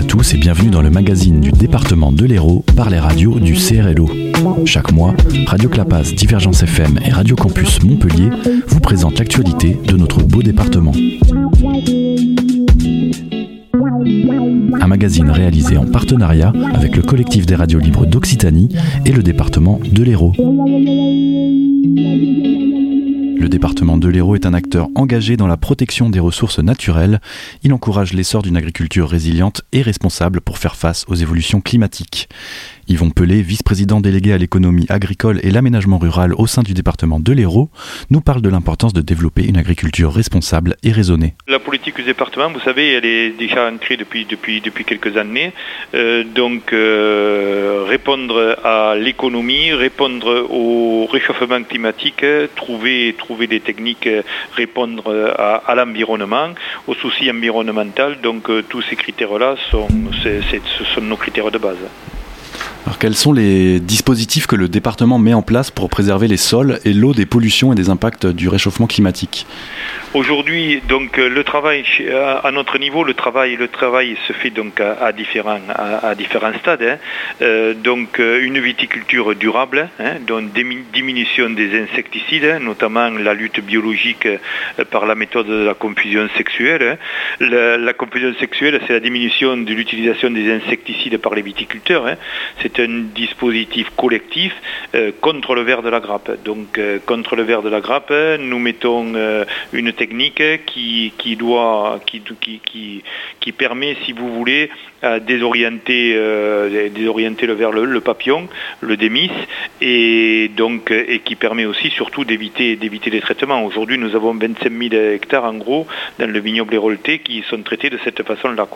à tous et bienvenue dans le magazine du département de l'Hérault par les radios du CRLO. Chaque mois, Radio Clapas, Divergence FM et Radio Campus Montpellier vous présentent l'actualité de notre beau département. Un magazine réalisé en partenariat avec le collectif des radios libres d'Occitanie et le département de l'Hérault. Le département de l'Hérault est un acteur engagé dans la protection des ressources naturelles. Il encourage l'essor d'une agriculture résiliente et responsable pour faire face aux évolutions climatiques. Yvon Pelé, vice-président délégué à l'économie agricole et l'aménagement rural au sein du département de l'Hérault, nous parle de l'importance de développer une agriculture responsable et raisonnée. La politique du département, vous savez, elle est déjà ancrée depuis, quelques années. Euh, donc, euh, répondre à l'économie, répondre au réchauffement climatique, trouver, trouver des techniques, répondre à, l'environnement, aux soucis environnementaux. Donc, euh, tous ces critères-là ce sont nos critères de base. Quels sont les dispositifs que le département met en place pour préserver les sols et l'eau des pollutions et des impacts du réchauffement climatique? Aujourd'hui, donc le travail à notre niveau, le travail, le travail se fait donc à, différents, à, différents stades. Hein. Euh, donc une viticulture durable, hein, donc diminution des insecticides, hein, notamment la lutte biologique euh, par la méthode de la confusion sexuelle. La, confusion sexuelle, c'est la diminution de l'utilisation des insecticides par les viticulteurs. Un dispositif collectif euh, contre le ver de la grappe. Donc contre le ver de la grappe, nous mettons une technique qui, doit, qui, qui, qui, permet, si vous voulez, désorienter, euh, désorienter le vers le, papillon, le démis, et donc et qui permet aussi surtout d'éviter les traitements. Aujourd'hui, nous avons 25 000 hectares en gros dans le vignoble hérolté qui sont traités de cette façon-là.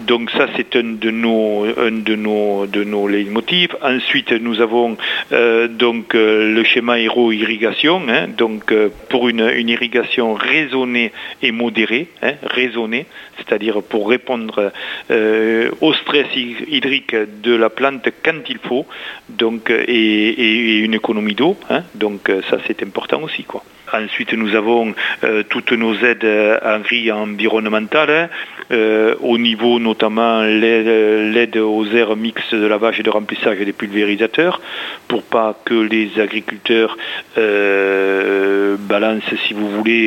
Donc ça c'est un de nos un de nos de nos leitmotifs. Ensuite nous avons euh, donc euh, le schéma héros irrigation, hein, donc euh, pour une, une, irrigation raisonnée et modérée, hein, raisonnée, c'est-à-dire pour répondre au stress hydrique de la plante quand il faut, donc et, une économie d'eau, hein, donc ça c'est important aussi quoi. Ensuite, nous avons toutes nos aides agri-environnementales, au niveau notamment l'aide aux aires mixtes de lavage et de remplissage des pulvérisateurs, pour pas que les agriculteurs balancent, si vous voulez,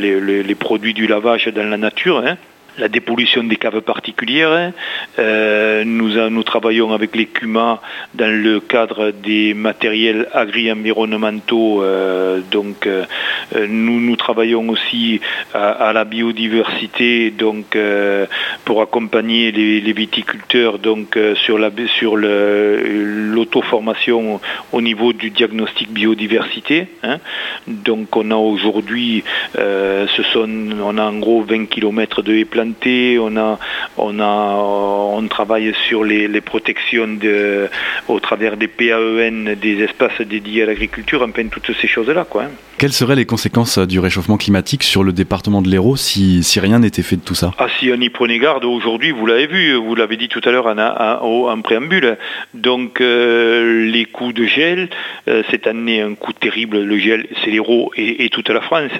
les, produits du lavage dans la nature. Hein la dépollution des caves particulières. Euh, nous, travaillons avec les CUMA dans le cadre des matériels agri-environnementaux. Euh, donc, euh, nous, travaillons aussi à, la biodiversité, donc pour accompagner les, viticulteurs donc sur la sur l'auto-formation au niveau du diagnostic biodiversité. Hein. Donc, on a aujourd'hui, ce sont, en gros 20 km de haies on a, on a, on travaille sur les, protections de, au travers des PAEN, des espaces dédiés à l'agriculture, enfin toutes ces choses-là, quoi. Hein. Quelles seraient les conséquences du réchauffement climatique sur le département de l'Hérault si, si rien n'était fait de tout ça? Ah, si on y prenait garde aujourd'hui, vous l'avez vu, vous l'avez dit tout à l'heure en, préambule. Donc, euh, les coups de gel, euh, cette année, un coup terrible, le gel, c'est l'Hérault et, toute la France.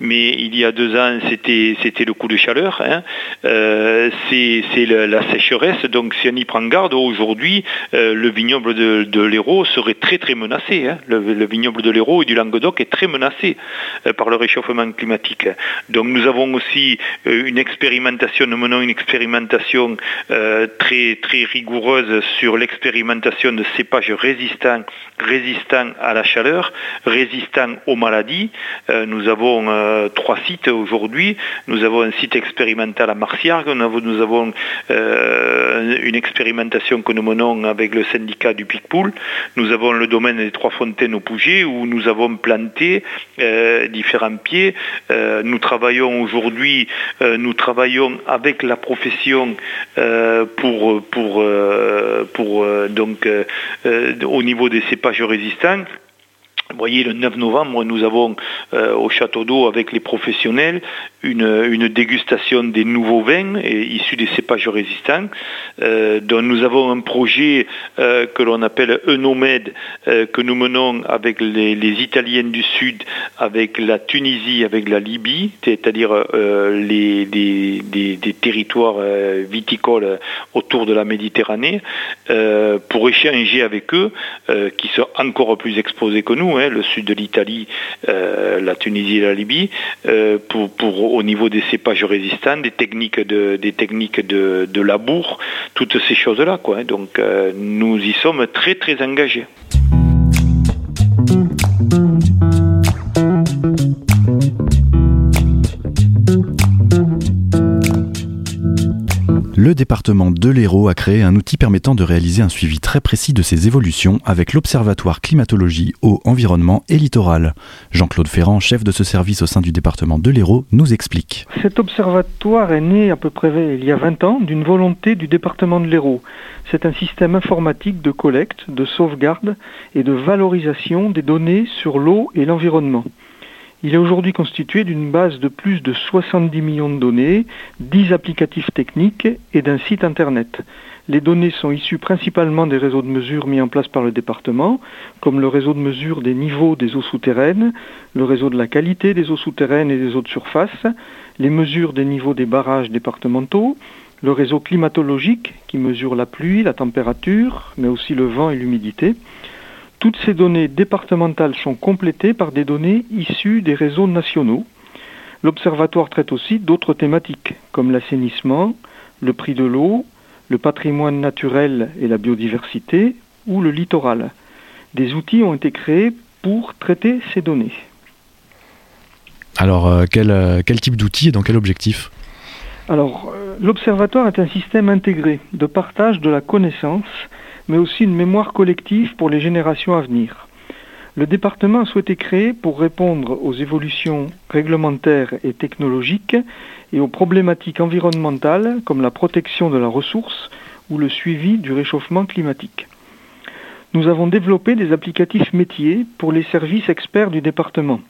Mais il y a deux ans, c'était, le coup de chaleur. Hein. Euh, c'est la, sécheresse. Donc si on y prend garde, aujourd'hui, euh, le vignoble de, l'Hérault serait très très menacé. Hein. Le, vignoble de l'Hérault et du Languedoc est très menacé euh, par le réchauffement climatique. Donc nous avons aussi une expérimentation, nous menons une expérimentation très très rigoureuse sur l'expérimentation de cépages résistants, résistants à la chaleur, résistants aux maladies. nous avons trois sites aujourd'hui. Nous avons un site expérimental à la Marciargue. Nous avons, euh, une expérimentation que nous menons avec le syndicat du Picpoul. Nous avons le domaine des Trois Fontaines au Pouget où nous avons planté euh, différents pieds. Euh, nous travaillons aujourd'hui, nous travaillons avec la profession pour, pour, pour donc au niveau des cépages résistants distinct Vous voyez, le 9 novembre, nous avons euh, au Château d'eau avec les professionnels une, dégustation des nouveaux vins issus des cépages résistants. Euh, nous avons un projet euh, que l'on appelle Enomed, que nous menons avec les, Italiens du Sud, avec la Tunisie, avec la Libye, c'est-à-dire les, territoires viticoles autour de la Méditerranée, pour échanger avec eux, qui sont encore plus exposés que nous. Hein, le sud de l'Italie, euh, la Tunisie et la Libye, euh, pour, au niveau des cépages résistants, des techniques de, des techniques de, labour, toutes ces choses-là. Quoi. Donc euh, nous y sommes très très engagés. Le département de l'Hérault a créé un outil permettant de réaliser un suivi très précis de ces évolutions avec l'Observatoire climatologie, eau, environnement et littoral. Jean-Claude Ferrand, chef de ce service au sein du département de l'Hérault, nous explique. Cet observatoire est né à peu près il y a 20 ans d'une volonté du département de l'Hérault. C'est un système informatique de collecte, de sauvegarde et de valorisation des données sur l'eau et l'environnement. Il est aujourd'hui constitué d'une base de plus de 70 millions de données, 10 applicatifs techniques et d'un site Internet. Les données sont issues principalement des réseaux de mesure mis en place par le département, comme le réseau de mesure des niveaux des eaux souterraines, le réseau de la qualité des eaux souterraines et des eaux de surface, les mesures des niveaux des barrages départementaux, le réseau climatologique qui mesure la pluie, la température, mais aussi le vent et l'humidité, toutes ces données départementales sont complétées par des données issues des réseaux nationaux. L'Observatoire traite aussi d'autres thématiques, comme l'assainissement, le prix de l'eau, le patrimoine naturel et la biodiversité, ou le littoral. Des outils ont été créés pour traiter ces données. Alors, euh, euh, quel, type d'outils et dans quel objectif? Alors, euh, l'Observatoire est un système intégré de partage de la connaissance mais aussi une mémoire collective pour les générations à venir. Le département a souhaité créer pour répondre aux évolutions réglementaires et technologiques et aux problématiques environnementales comme la protection de la ressource ou le suivi du réchauffement climatique. Nous avons développé des applicatifs métiers pour les services experts du département.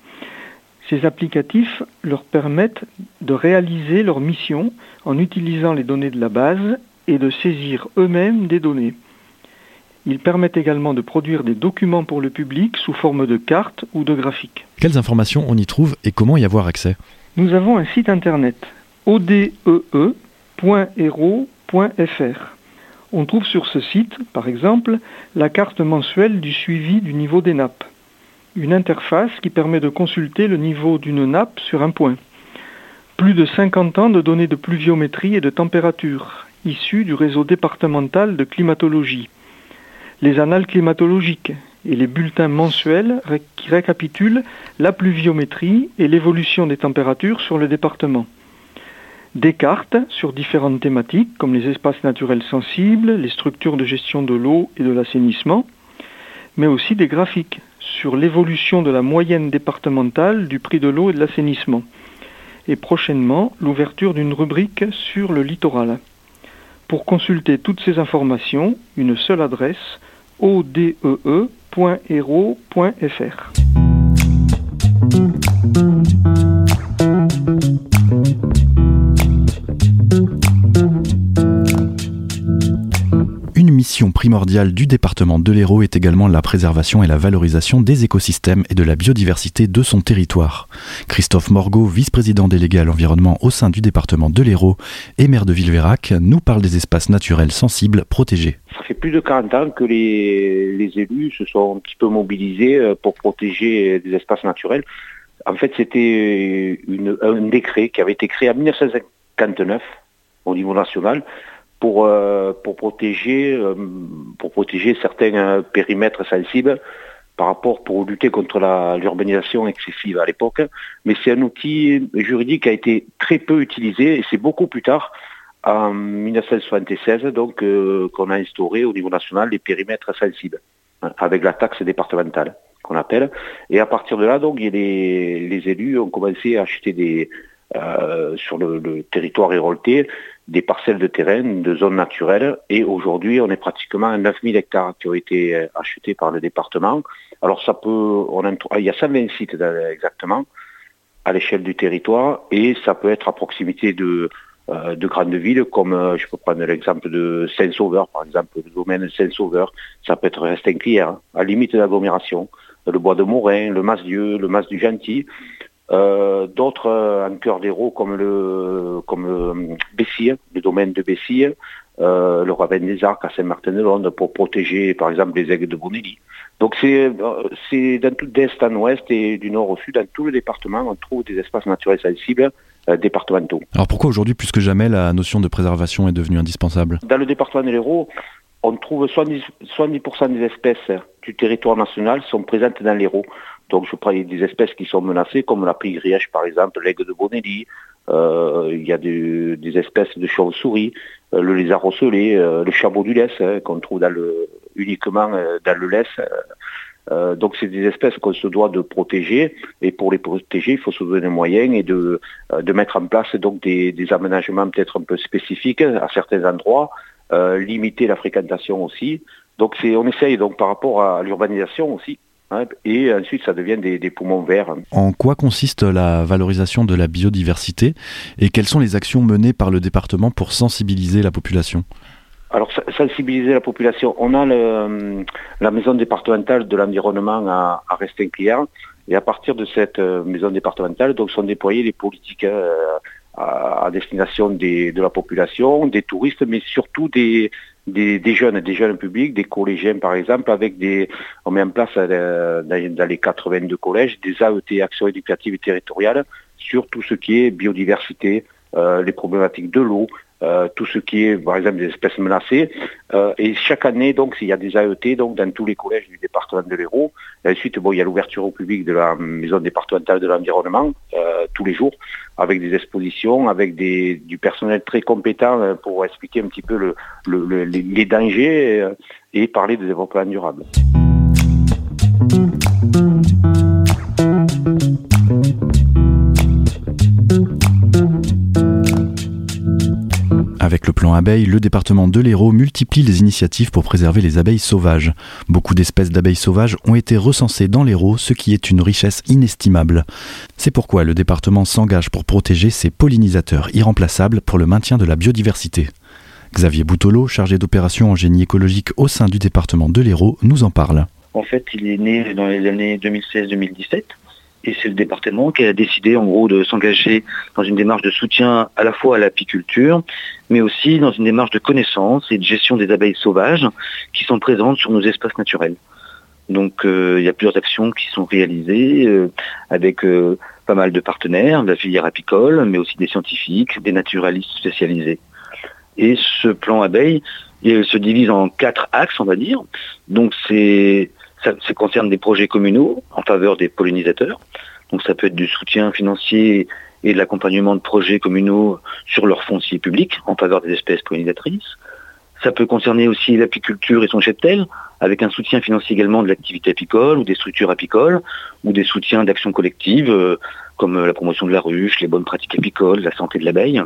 Ces applicatifs leur permettent de réaliser leur mission en utilisant les données de la base et de saisir eux-mêmes des données. Il permet également de produire des documents pour le public sous forme de cartes ou de graphiques. Quelles informations on y trouve et comment y avoir accès? Nous avons un site internet odee.hero.fr. On trouve sur ce site, par exemple, la carte mensuelle du suivi du niveau des nappes, une interface qui permet de consulter le niveau d'une nappe sur un point, plus de 50 ans de données de pluviométrie et de température, issues du réseau départemental de climatologie, les annales climatologiques et les bulletins mensuels qui récapitulent la pluviométrie et l'évolution des températures sur le département. Des cartes sur différentes thématiques comme les espaces naturels sensibles, les structures de gestion de l'eau et de l'assainissement, mais aussi des graphiques sur l'évolution de la moyenne départementale du prix de l'eau et de l'assainissement, et prochainement l'ouverture d'une rubrique sur le littoral. Pour consulter toutes ces informations, une seule adresse odee.hero.fr. mission primordiale du département de l'Hérault est également la préservation et la valorisation des écosystèmes et de la biodiversité de son territoire. Christophe Morgot, vice-président délégué à l'environnement au sein du département de l'Hérault et maire de Villeverac, nous parle des espaces naturels sensibles protégés. Ça fait plus de 40 ans que les, élus se sont un petit peu mobilisés euh, pour protéger des espaces naturels. En fait, c'était un décret qui avait été créé en 1959 au niveau national pour, euh, pour, protéger, euh, pour protéger certains euh, périmètres sensibles par rapport pour lutter contre l'urbanisation excessive à l'époque. Mais c'est un outil juridique qui a été très peu utilisé et c'est beaucoup plus tard, en 1976, donc qu'on a instauré au niveau national les périmètres sensibles hein, avec la taxe départementale qu'on appelle. Et à partir de là, donc, les, élus ont commencé à acheter des, sur le, le territoire hérolté des parcelles de terrain, de zones naturelles. Et aujourd'hui, on est pratiquement à 9000 hectares qui ont été euh, achetés par le département. Alors ça peut, il y a 120 sites exactement à l'échelle du territoire et ça peut être à proximité de, euh, de grandes villes comme euh, je peux prendre l'exemple de Saint-Sauveur par exemple, le domaine Saint-Sauveur, ça peut être Restinquière, hein, à limite d'agglomération, le bois de Morin, le Mas-Dieu, le Mas du Gentil, euh, d'autres euh, en cœur d'héros comme le comme euh, le domaine de euh, le Ravin des Arcs à Saint-Martin-de-Londe pour protéger par exemple les aigles de Bonelli. Donc c'est c'est dans tout d'est en ouest et du nord au sud, dans tout le département, on trouve des espaces naturels sensibles départementaux. Alors pourquoi aujourd'hui plus que jamais la notion de préservation est devenue indispensable? Dans le département de l'Hérault, on trouve 70%, 70 des espèces du territoire national sont présentes dans l'Hérault. Donc je prends des espèces qui sont menacées, comme la pigrièche par exemple, l'aigle de Bonelli, euh, il y a des, espèces de chauves-souris, euh, le lézard ocellé, euh, le chabot du lès, hein, qu'on trouve uniquement dans le lès. Donc c'est des espèces qu'on se doit de protéger et pour les protéger il faut se donner des moyens et de, de mettre en place donc des, aménagements peut-être un peu spécifiques à certains endroits, limiter la fréquentation aussi. Donc on essaye donc par rapport à l'urbanisation aussi et ensuite ça devient des, des, poumons verts. En quoi consiste la valorisation de la biodiversité et quelles sont les actions menées par le département pour sensibiliser la population? Alors sensibiliser la population, on a le, la maison départementale de l'environnement à, à Restinquière et à partir de cette euh, maison départementale donc sont déployées les politiques euh, à, à, destination des, de la population, des touristes, mais surtout des, des, jeunes, des jeunes publics, des collégiens par exemple, avec des, on met en place euh, dans, dans les 82 collèges des AET, actions éducatives et territoriales, sur tout ce qui est biodiversité, euh, les problématiques de l'eau, euh, tout ce qui est, par exemple, des espèces menacées. Euh, et chaque année, donc, il y a des AET donc, dans tous les collèges du département de l'Hérault. Ensuite, bon, il y a l'ouverture au public de la maison départementale de l'environnement euh, tous les jours, avec des expositions, avec des, du personnel très compétent pour expliquer un petit peu le, le, le, les dangers euh, et parler de développement durable. Plan le département de l'Hérault multiplie les initiatives pour préserver les abeilles sauvages. Beaucoup d'espèces d'abeilles sauvages ont été recensées dans l'Hérault, ce qui est une richesse inestimable. C'est pourquoi le département s'engage pour protéger ces pollinisateurs irremplaçables pour le maintien de la biodiversité. Xavier Boutolo, chargé d'opérations en génie écologique au sein du département de l'Hérault, nous en parle. En fait, il est né dans les années 2016-2017 et c'est le département qui a décidé en gros de s'engager dans une démarche de soutien à la fois à l'apiculture, mais aussi dans une démarche de connaissance et de gestion des abeilles sauvages qui sont présentes sur nos espaces naturels. Donc euh, il y a plusieurs actions qui sont réalisées euh, avec euh, pas mal de partenaires, de la filière apicole, mais aussi des scientifiques, des naturalistes spécialisés. Et ce plan abeille il se divise en quatre axes, on va dire. Donc c'est ça, concerne des projets communaux en faveur des pollinisateurs. Donc ça peut être du soutien financier et de l'accompagnement de projets communaux sur leur foncier public en faveur des espèces pollinisatrices. Ça peut concerner aussi l'apiculture et son cheptel, avec un soutien financier également de l'activité apicole ou des structures apicoles, ou des soutiens d'actions collectives, euh, comme la promotion de la ruche, les bonnes pratiques apicoles, la santé de l'abeille.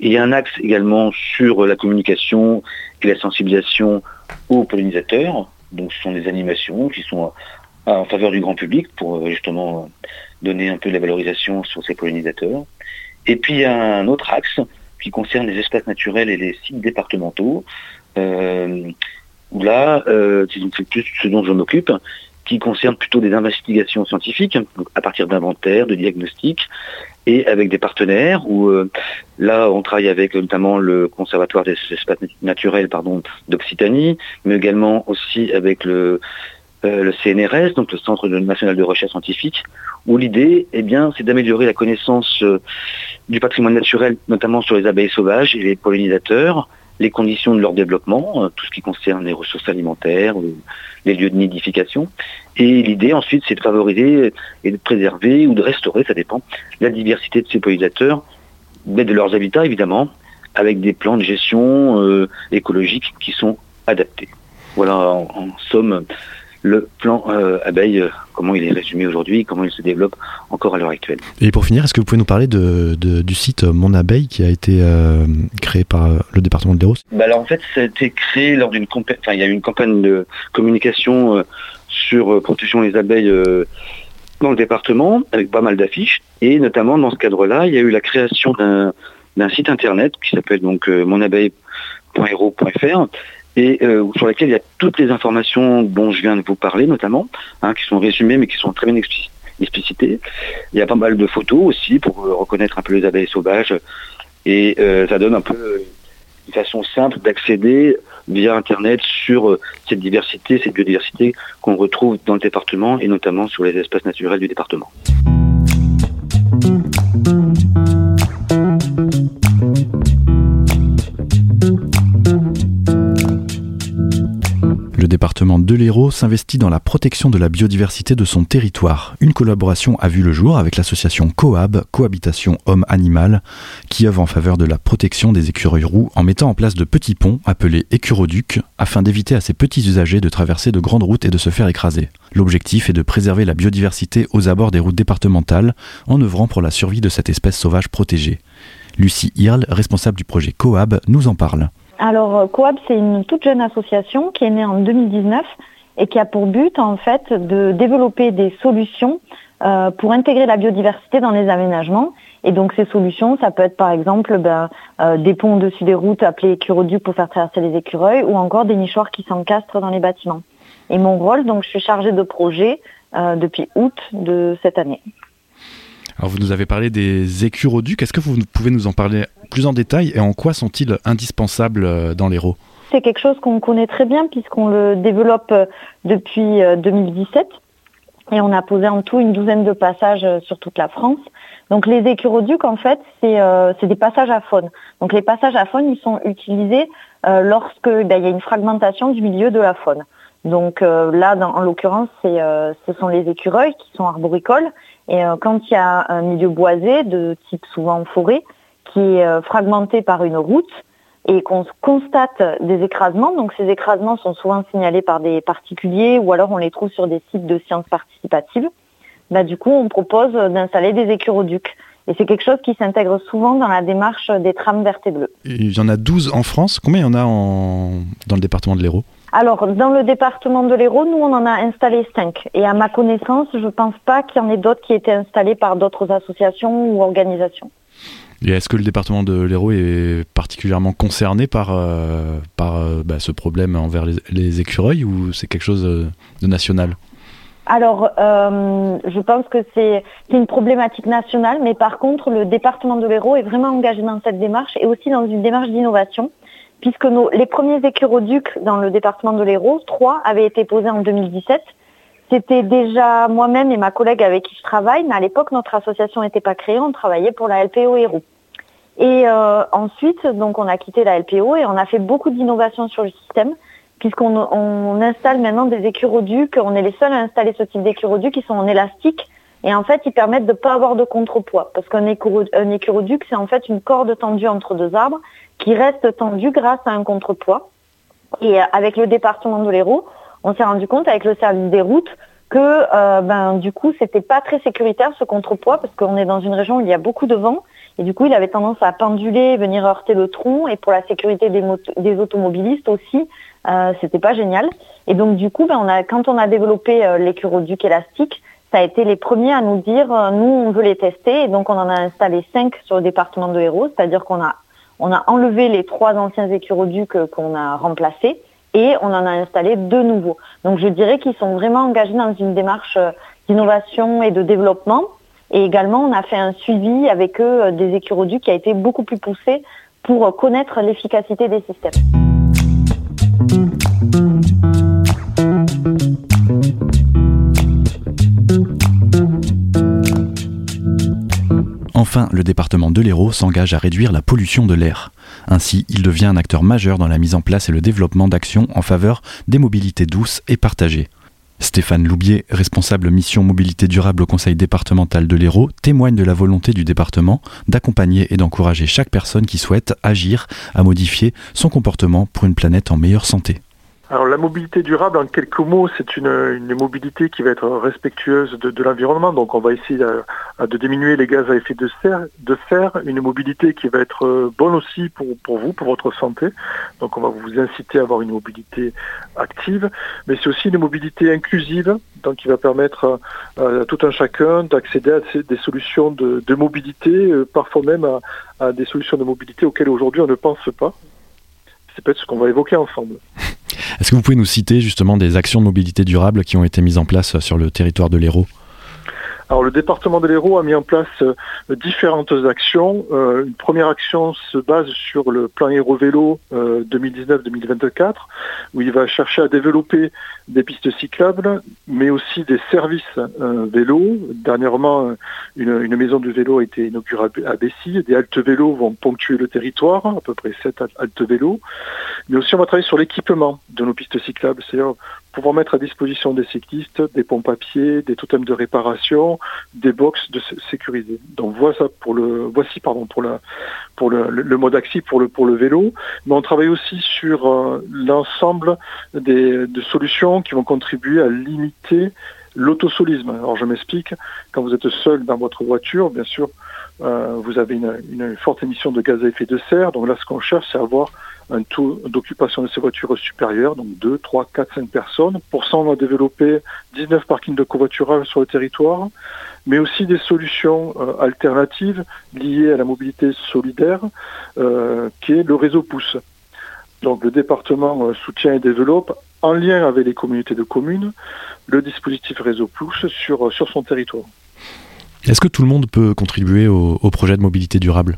Et un axe également sur la communication et la sensibilisation aux pollinisateurs, donc ce sont des animations qui sont en faveur du grand public pour justement donner un peu de la valorisation sur ces pollinisateurs. Et puis il y a un autre axe qui concerne les espaces naturels et les sites départementaux, euh, où là, euh, c'est plus ce dont je m'occupe, qui concerne plutôt des investigations scientifiques, à partir d'inventaires, de diagnostics, et avec des partenaires où euh, là on travaille avec notamment le conservatoire des espaces naturels d'Occitanie, mais également aussi avec le euh, CNRS, donc le Centre national de recherche scientifique, où l'idée, eh bien, c'est d'améliorer la connaissance euh, du patrimoine naturel, notamment sur les abeilles sauvages et les pollinisateurs, les conditions de leur développement, euh, tout ce qui concerne les ressources alimentaires, les lieux de nidification. Et l'idée ensuite, c'est de favoriser et de préserver ou de restaurer, ça dépend, la diversité de ces pollinisateurs, mais de leurs habitats évidemment, avec des plans de gestion euh, écologique qui sont adaptés. Voilà en somme le plan euh, abeille, euh, comment il est résumé aujourd'hui, comment il se développe encore à l'heure actuelle. Et pour finir, est-ce que vous pouvez nous parler de, du site Mon Abeille qui a été créé par le département de l'Hérault bah Alors en fait, ça a été créé lors d'une campagne, il y a eu une campagne de communication sur protection des abeilles dans le département avec pas mal d'affiches et notamment dans ce cadre-là, il y a eu la création d'un site internet qui s'appelle donc monabeille.hero.fr et euh, sur laquelle il y a toutes les informations dont je viens de vous parler notamment, hein, qui sont résumées mais qui sont très bien explicitées. Il y a pas mal de photos aussi pour euh, reconnaître un peu les abeilles sauvages et euh, ça donne un peu une façon simple d'accéder via Internet sur cette diversité, cette biodiversité qu'on retrouve dans le département et notamment sur les espaces naturels du département. Le département de l'Hérault s'investit dans la protection de la biodiversité de son territoire. Une collaboration a vu le jour avec l'association Coab, Cohabitation Homme-Animal, qui œuvre en faveur de la protection des écureuils roux en mettant en place de petits ponts appelés écuroducs afin d'éviter à ces petits usagers de traverser de grandes routes et de se faire écraser. L'objectif est de préserver la biodiversité aux abords des routes départementales en œuvrant pour la survie de cette espèce sauvage protégée. Lucie Hirl, responsable du projet Coab, nous en parle. Alors euh, Coab, c'est une toute jeune association qui est née en 2019 et qui a pour but en fait de développer des solutions euh, pour intégrer la biodiversité dans les aménagements. Et donc ces solutions, ça peut être par exemple ben, euh, des ponts au-dessus des routes appelés écuroducs pour faire traverser les écureuils ou encore des nichoirs qui s'encastrent dans les bâtiments. Et mon rôle, donc je suis chargée de projet depuis août de cette année. Alors vous nous avez parlé des écuroducs, est-ce que vous pouvez nous en parler plus en détail et en quoi sont-ils indispensables euh, dans l'Hérault C'est quelque chose qu'on connaît très bien puisqu'on le développe euh, depuis 2017 euh, et on a posé en tout une douzaine de passages sur toute la France. Donc les écuroducs, en fait, c'est des passages à faune. Donc les passages à faune, ils sont utilisés lorsque ben, il y a une fragmentation du milieu de la faune. Donc là, en l'occurrence, ce sont les écureuils qui sont arboricoles. Et quand il y a un milieu boisé, de type souvent forêt, qui est euh, fragmenté par une route et qu'on constate des écrasements. Donc ces écrasements sont souvent signalés par des particuliers ou alors on les trouve sur des sites de sciences participatives. Bah, du coup, on propose d'installer des écuroducs. Et c'est quelque chose qui s'intègre souvent dans la démarche des trams vertes et bleues. Il y en a 12 en France. Combien il y en a dans le département de l'Hérault? Alors, dans le département de l'Hérault, nous, on en a installé 5. Et à ma connaissance, je ne pense pas qu'il y en ait d'autres qui aient été installés par d'autres associations ou organisations. Et est-ce que le département de l'Hérault est particulièrement concerné par, euh, par euh, bah, ce problème envers les, écureuils ou c'est quelque chose euh, de national? Alors, je pense que c'est une problématique nationale, mais par contre, le département de l'Hérault est vraiment engagé dans cette démarche et aussi dans une démarche d'innovation, puisque les premiers écuroducs dans le département de l'Hérault, trois, avaient été posés en 2017. C'était déjà moi-même et ma collègue avec qui je travaille, mais à l'époque, notre association n'était pas créée, on travaillait pour la LPO Hérault. Et euh, ensuite, on a quitté la LPO et on a fait beaucoup d'innovations sur le système, puisqu'on on installe maintenant des écuroducs. On est les seuls à installer ce type d'écuroducs qui sont en élastique. Et en fait, ils permettent de ne pas avoir de contrepoids. Parce qu'un écuroduc, c'est en fait une corde tendue entre deux arbres qui reste tendue grâce à un contrepoids. Et euh, avec le département de l'Hérault, on s'est rendu compte avec le service des routes que euh, ben, du coup, c'était pas très sécuritaire ce contrepoids parce qu'on est dans une région où il y a beaucoup de vent et du coup, il avait tendance à penduler, venir heurter le tronc. Et pour la sécurité des, automobilistes aussi, euh, c'était pas génial. Et donc, du coup, ben, quand on a développé euh, l'écuroduc élastique, ça a été les premiers à nous dire, euh, nous, on veut les tester. Et donc, on en a installé cinq sur le département de Hérault. C'est-à-dire qu'on a, enlevé les trois anciens écuroducs euh, qu'on a remplacés et on en a installé deux nouveaux. Donc, je dirais qu'ils sont vraiment engagés dans une démarche d'innovation et de développement. Et également, on a fait un suivi avec eux euh, des écuroducs qui a été beaucoup plus poussé pour connaître l'efficacité des systèmes. Enfin, le département de l'Hérault s'engage à réduire la pollution de l'air. Ainsi, il devient un acteur majeur dans la mise en place et le développement d'actions en faveur des mobilités douces et partagées. Stéphane Loubier, responsable mission mobilité durable au conseil départemental de l'Hérault, témoigne de la volonté du département d'accompagner et d'encourager chaque personne qui souhaite agir à modifier son comportement pour une planète en meilleure santé. Alors la mobilité durable, en quelques mots, c'est une, mobilité qui va être respectueuse de, l'environnement. Donc on va essayer de, diminuer les gaz à effet de serre, de une mobilité qui va être euh, bonne aussi pour, vous, pour votre santé. Donc on va vous inciter à avoir une mobilité active, mais c'est aussi une mobilité inclusive, donc qui va permettre à, tout un chacun d'accéder à des solutions de, mobilité, euh, parfois même à des solutions de mobilité auxquelles aujourd'hui on ne pense pas. C'est peut-être ce qu'on va évoquer ensemble. Est-ce que vous pouvez nous citer justement des actions de mobilité durable qui ont été mises en place sur le territoire de l'Hérault? Alors le département de l'Hérault a mis en place euh, différentes actions. Euh, une première action se base sur le plan Hérault Vélo 2019-2024, euh, où il va chercher à développer des pistes cyclables, mais aussi des services vélo. Dernièrement, une, maison de vélo a été inaugurée à Bessy. Des haltes vélos vont ponctuer le territoire, à peu près 7 haltes vélos. Mais aussi on va travailler sur l'équipement de nos pistes cyclables, pouvoir mettre à disposition des cyclistes des pompes à pied, des totems de réparation, des box de sécurité. Donc voici pour le voici pardon pour la pour le, le, mode axi pour le pour le vélo, mais on travaille aussi sur euh, l'ensemble des de solutions qui vont contribuer à limiter l'autosolisme. Alors je m'explique, quand vous êtes seul dans votre voiture, bien sûr, euh, vous avez une, une, forte émission de gaz à effet de serre. Donc là, ce qu'on cherche, c'est avoir un taux d'occupation de ces voitures supérieur, donc 2, 3, 4, 5 personnes. Pour ça, on a développé 19 parkings de covoiturage sur le territoire, mais aussi des solutions euh, alternatives liées à la mobilité solidaire, euh, qui est le réseau Pouce. Donc le département euh, soutient et développe, en lien avec les communautés de communes, le dispositif réseau Pouce sur, sur son territoire. Est-ce que tout le monde peut contribuer au projet de mobilité durable?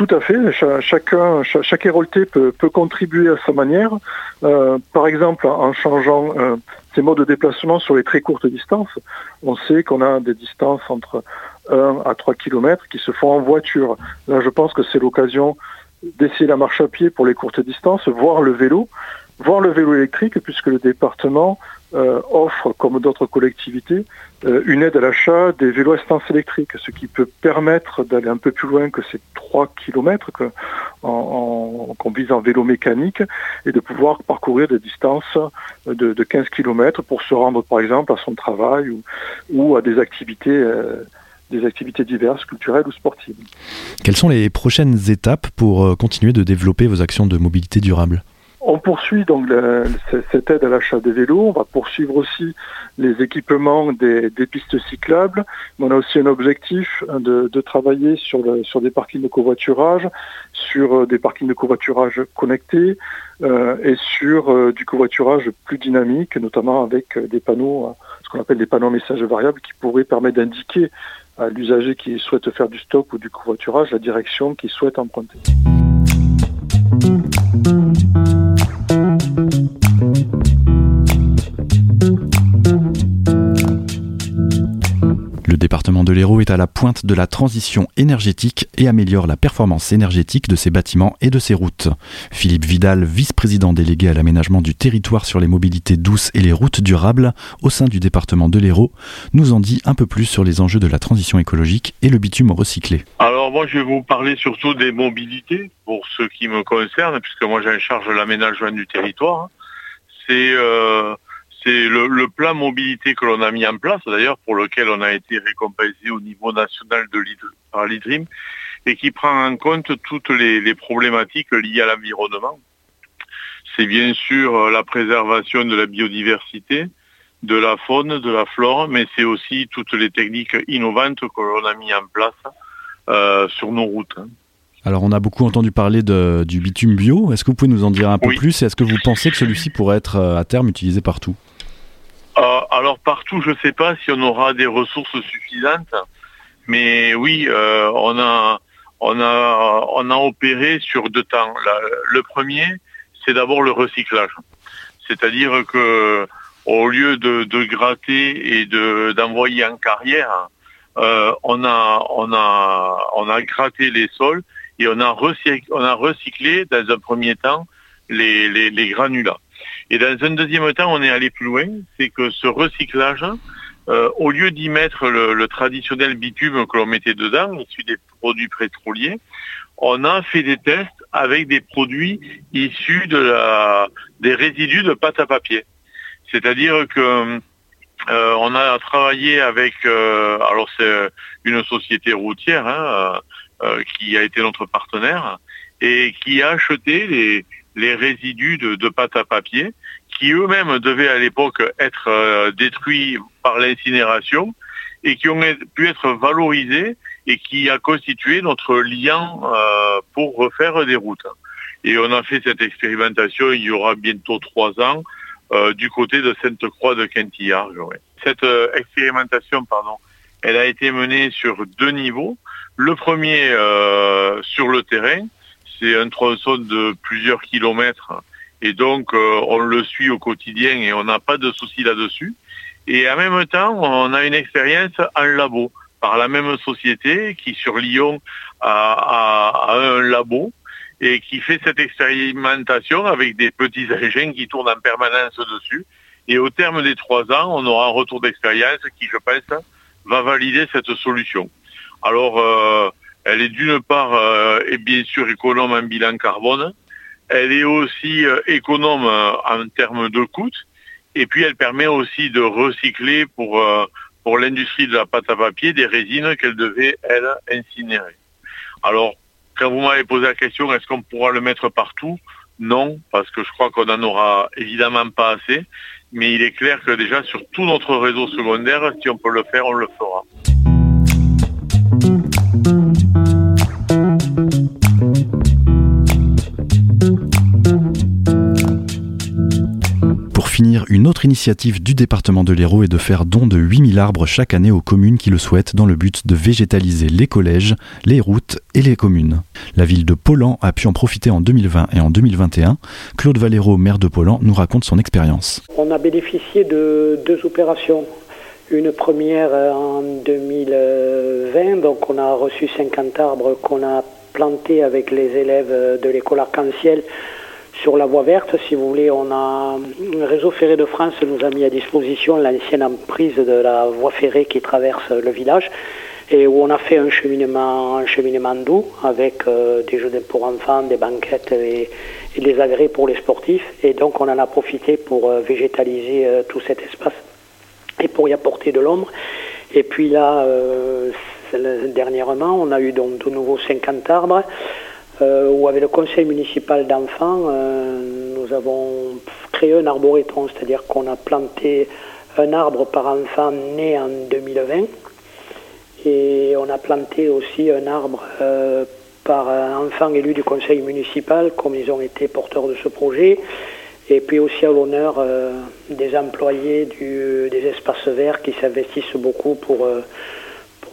Tout à fait. chacun, chaque, hérolté peut, contribuer à sa manière. Euh, par exemple, en changeant euh, ses modes de déplacement sur les très courtes distances. On sait qu'on a des distances entre 1 à 3 km qui se font en voiture. Là, je pense que c'est l'occasion d'essayer la marche à pied pour les courtes distances, voire le vélo, voir le vélo électrique, puisque le département euh, offre, comme d'autres collectivités, euh, une aide à l'achat des vélos assistance électriques, ce qui peut permettre d'aller un peu plus loin que ces 3 km qu'on vise en vélo mécanique et de pouvoir parcourir des distances de, 15 km pour se rendre par exemple à son travail ou, à des activités. Euh, des activités diverses, culturelles ou sportives. Quelles sont les prochaines étapes pour continuer de développer vos actions de mobilité durable? On poursuit donc cette aide à l'achat des vélos. On va poursuivre aussi les équipements des, pistes cyclables. on a aussi un objectif hein, de, travailler sur, des parkings de covoiturage, sur euh, des parkings de covoiturage connectés euh, et sur euh, du covoiturage plus dynamique, notamment avec des panneaux, ce qu'on appelle des panneaux messages variables, qui pourraient permettre d'indiquer à l'usager qui souhaite faire du stock ou du covoiturage la direction qu'il souhaite emprunter. Département de l'Hérault est à la pointe de la transition énergétique et améliore la performance énergétique de ses bâtiments et de ses routes. Philippe Vidal, vice-président délégué à l'aménagement du territoire sur les mobilités douces et les routes durables au sein du département de l'Hérault, nous en dit un peu plus sur les enjeux de la transition écologique et le bitume recyclé. Alors moi je vais vous parler surtout des mobilités pour ce qui me concerne, puisque moi j'ai en charge l'aménagement du territoire. C'est euh, c'est le, plan mobilité que l'on a mis en place, d'ailleurs, pour lequel on a été récompensé au niveau national de par l'IDRIM, et qui prend en compte toutes les, problématiques liées à l'environnement. C'est bien sûr euh, la préservation de la biodiversité, de la faune, de la flore, mais c'est aussi toutes les techniques innovantes que l'on a mis en place euh, sur nos routes. Hein. Alors on a beaucoup entendu parler de, du bitume bio. Est-ce que vous pouvez nous en dire un peu plus et est-ce que vous pensez que celui-ci pourrait être euh, à terme utilisé partout? Euh, alors partout, je ne sais pas si on aura des ressources suffisantes, mais oui, euh, on a on a on a opéré sur deux temps. le premier, c'est d'abord le recyclage, c'est-à-dire que au lieu de, gratter et de d'envoyer en carrière, euh, on a on a on a gratté les sols et on a recyclé, on a recyclé dans un premier temps les, les granulats. Et dans un deuxième temps, on est allé plus loin, c'est que ce recyclage, euh, au lieu d'y mettre le, traditionnel bitume que l'on mettait dedans, issu des produits pétroliers, on a fait des tests avec des produits issus de la, des résidus de pâte à papier. C'est-à-dire que euh, on a travaillé avec, euh, alors c'est une société routière hein, qui a été notre partenaire et qui a acheté les, les résidus de, pâte à papier qui eux-mêmes devaient à l'époque être détruits par l'incinération et qui ont pu être valorisés et qui a constitué notre lien pour refaire des routes. Et on a fait cette expérimentation il y aura bientôt trois ans euh, du côté de Sainte-Croix de Quintillard. Cette euh, expérimentation, pardon, elle a été menée sur deux niveaux. Le premier euh, sur le terrain, c'est un tronçon de plusieurs kilomètres et donc on le suit au quotidien et on n'a pas de souci là-dessus. Et en même temps, on a une expérience en labo par la même société qui sur Lyon a, a un labo et qui fait cette expérimentation avec des petits engins qui tournent en permanence dessus. Et au terme des trois ans, on aura un retour d'expérience qui, je pense, va valider cette solution. Alors, euh, elle est d'une part, euh, et bien sûr, économe en bilan carbone. Elle est aussi euh, économe euh, en termes de coûts. Et puis, elle permet aussi de recycler pour, pour l'industrie de la pâte à papier des résines qu'elle devait, elle, incinérer. Alors, quand vous m'avez posé la question, est-ce qu'on pourra le mettre partout? Non, parce que je crois qu'on n'en aura évidemment pas assez. Mais il est clair que déjà sur tout notre réseau secondaire, si on peut le faire, on le fera. Une autre initiative du département de l'Hérault est de faire don de 8000 arbres chaque année aux communes qui le souhaitent dans le but de végétaliser les collèges, les routes et les communes. La ville de Polan a pu en profiter en 2020 et en 2021. Claude Valero, maire de Polan, nous raconte son expérience. On a bénéficié de deux opérations. Une première en 2020, donc on a reçu 50 arbres qu'on a plantés avec les élèves de l'école Arc-en-Ciel sur la voie verte, si vous voulez, on a le réseau ferré de France nous a mis à disposition l'ancienne emprise de la voie ferrée qui traverse le village et où on a fait un cheminement, un cheminement doux avec euh, des jeux pour enfants, des banquettes et, des agrès pour les sportifs. Et donc on en a profité pour euh, végétaliser euh, tout cet espace et pour y apporter de l'ombre. Et puis là, dernièrement, on a eu donc de nouveau 50 arbres. Euh, où avec le conseil municipal d'enfants, euh, nous avons créé un arboreton, c'est-à-dire qu'on a planté un arbre par enfant né en 2020 et on a planté aussi un arbre euh, par enfant élu du conseil municipal, comme ils ont été porteurs de ce projet, et puis aussi à l'honneur des employés des espaces verts qui s'investissent beaucoup pour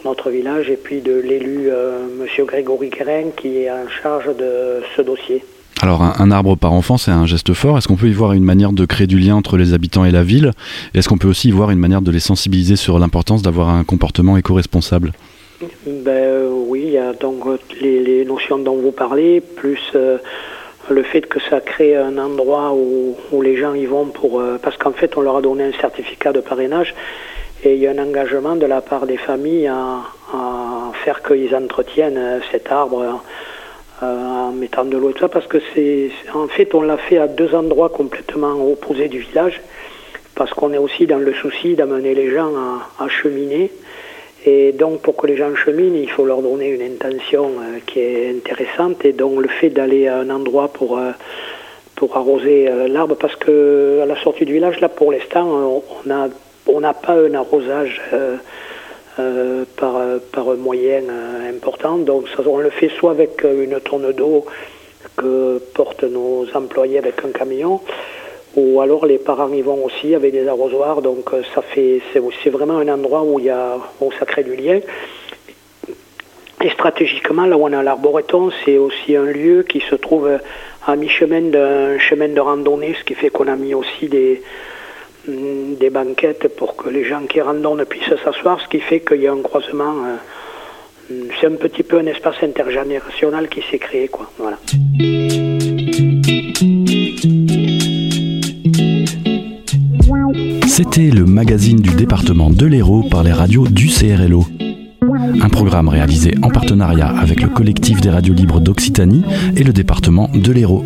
notre village et puis de l'élu euh, Monsieur Grégory Guérin qui est en charge de ce dossier. Alors un, arbre par enfant, c'est un geste fort. Est-ce qu'on peut y voir une manière de créer du lien entre les habitants et la ville? Est-ce qu'on peut aussi y voir une manière de les sensibiliser sur l'importance d'avoir un comportement éco-responsable? Ben, euh, Oui, il y a donc les, notions dont vous parlez, plus euh, le fait que ça crée un endroit où, où les gens y vont pour... parce qu'en fait, on leur a donné un certificat de parrainage et il y a un engagement de la part des familles à, faire qu'ils entretiennent euh, cet arbre euh, en mettant de l'eau et tout ça, parce que c'est, en fait, on l'a fait à deux endroits complètement opposés du village, parce qu'on est aussi dans le souci d'amener les gens à, cheminer. Et donc, pour que les gens cheminent, il faut leur donner une intention euh, qui est intéressante. Et donc, le fait d'aller à un endroit pour, pour arroser l'arbre, parce que à la sortie du village, là, pour l'instant, on a on n'a pas un arrosage euh, euh, par, par un moyen euh, important, donc on le fait soit avec une tonne d'eau que portent nos employés avec un camion, ou alors les parents y vont aussi avec des arrosoirs, donc ça fait c'est vraiment un endroit où y a où ça crée du lien. Et stratégiquement, là où on a l'arboreton, c'est aussi un lieu qui se trouve à mi-chemin d'un chemin de randonnée, ce qui fait qu'on a mis aussi des, des banquettes pour que les gens qui randonnent puissent s'asseoir, ce qui fait qu'il y a un croisement. Euh, c'est un petit peu un espace intergénérationnel qui s'est créé. C'était le magazine du département de l'Hérault par les radios du CRLO. Un programme réalisé en partenariat avec le collectif des radios libres d'Occitanie et le département de l'Hérault.